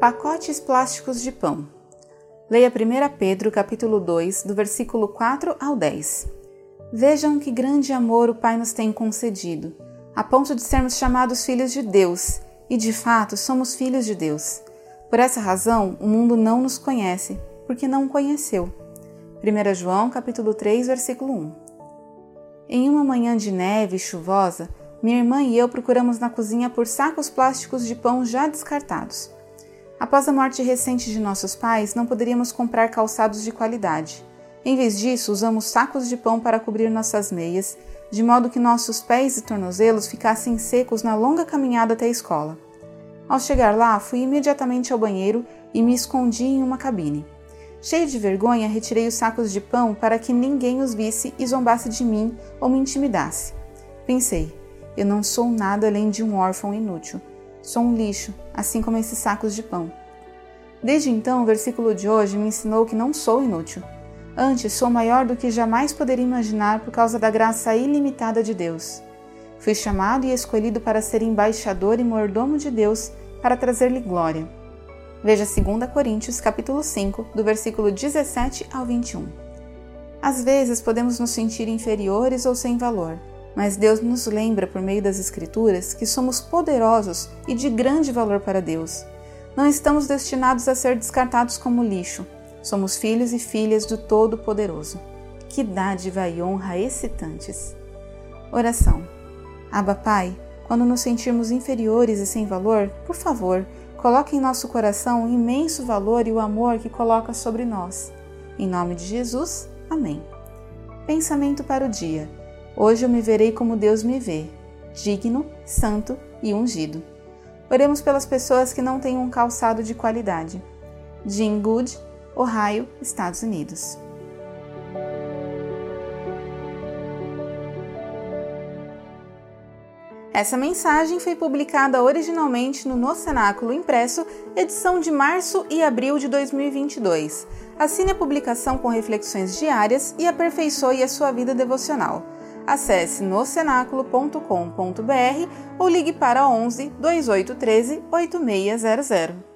Pacotes plásticos de pão. Leia 1 Pedro capítulo 2, do versículo 4 ao 10. Vejam que grande amor o Pai nos tem concedido, a ponto de sermos chamados filhos de Deus, e de fato somos filhos de Deus. Por essa razão, o mundo não nos conhece, porque não o conheceu. 1 João capítulo 3, versículo 1. Em uma manhã de neve chuvosa, minha irmã e eu procuramos na cozinha por sacos plásticos de pão já descartados. Após a morte recente de nossos pais, não poderíamos comprar calçados de qualidade. Em vez disso, usamos sacos de pão para cobrir nossas meias, de modo que nossos pés e tornozelos ficassem secos na longa caminhada até a escola. Ao chegar lá, fui imediatamente ao banheiro e me escondi em uma cabine. Cheio de vergonha, retirei os sacos de pão para que ninguém os visse e zombasse de mim ou me intimidasse. Pensei, eu não sou nada além de um órfão inútil. Sou um lixo, assim como esses sacos de pão. Desde então, o versículo de hoje me ensinou que não sou inútil. Antes, sou maior do que jamais poderia imaginar por causa da graça ilimitada de Deus. Fui chamado e escolhido para ser embaixador e mordomo de Deus para trazer-lhe glória. Veja 2 Coríntios capítulo 5, do versículo 17 ao 21. Às vezes podemos nos sentir inferiores ou sem valor, mas Deus nos lembra por meio das Escrituras que somos poderosos e de grande valor para Deus. Não estamos destinados a ser descartados como lixo. Somos filhos e filhas do Todo-Poderoso. Que dádiva e honra excitantes! Oração. Abba Pai, quando nos sentirmos inferiores e sem valor, por favor, coloque em nosso coração o imenso valor e o amor que coloca sobre nós. Em nome de Jesus, amém. Pensamento para o dia. Hoje eu me verei como Deus me vê, digno, santo e ungido. Oremos pelas pessoas que não têm um calçado de qualidade. Jim Good, Ohio, Estados Unidos. Essa mensagem foi publicada originalmente no No Cenáculo Impresso, edição de março e abril de 2022. Assine a publicação com reflexões diárias e aperfeiçoe a sua vida devocional acesse nocenáculo.com.br ou ligue para 11 2813 8600.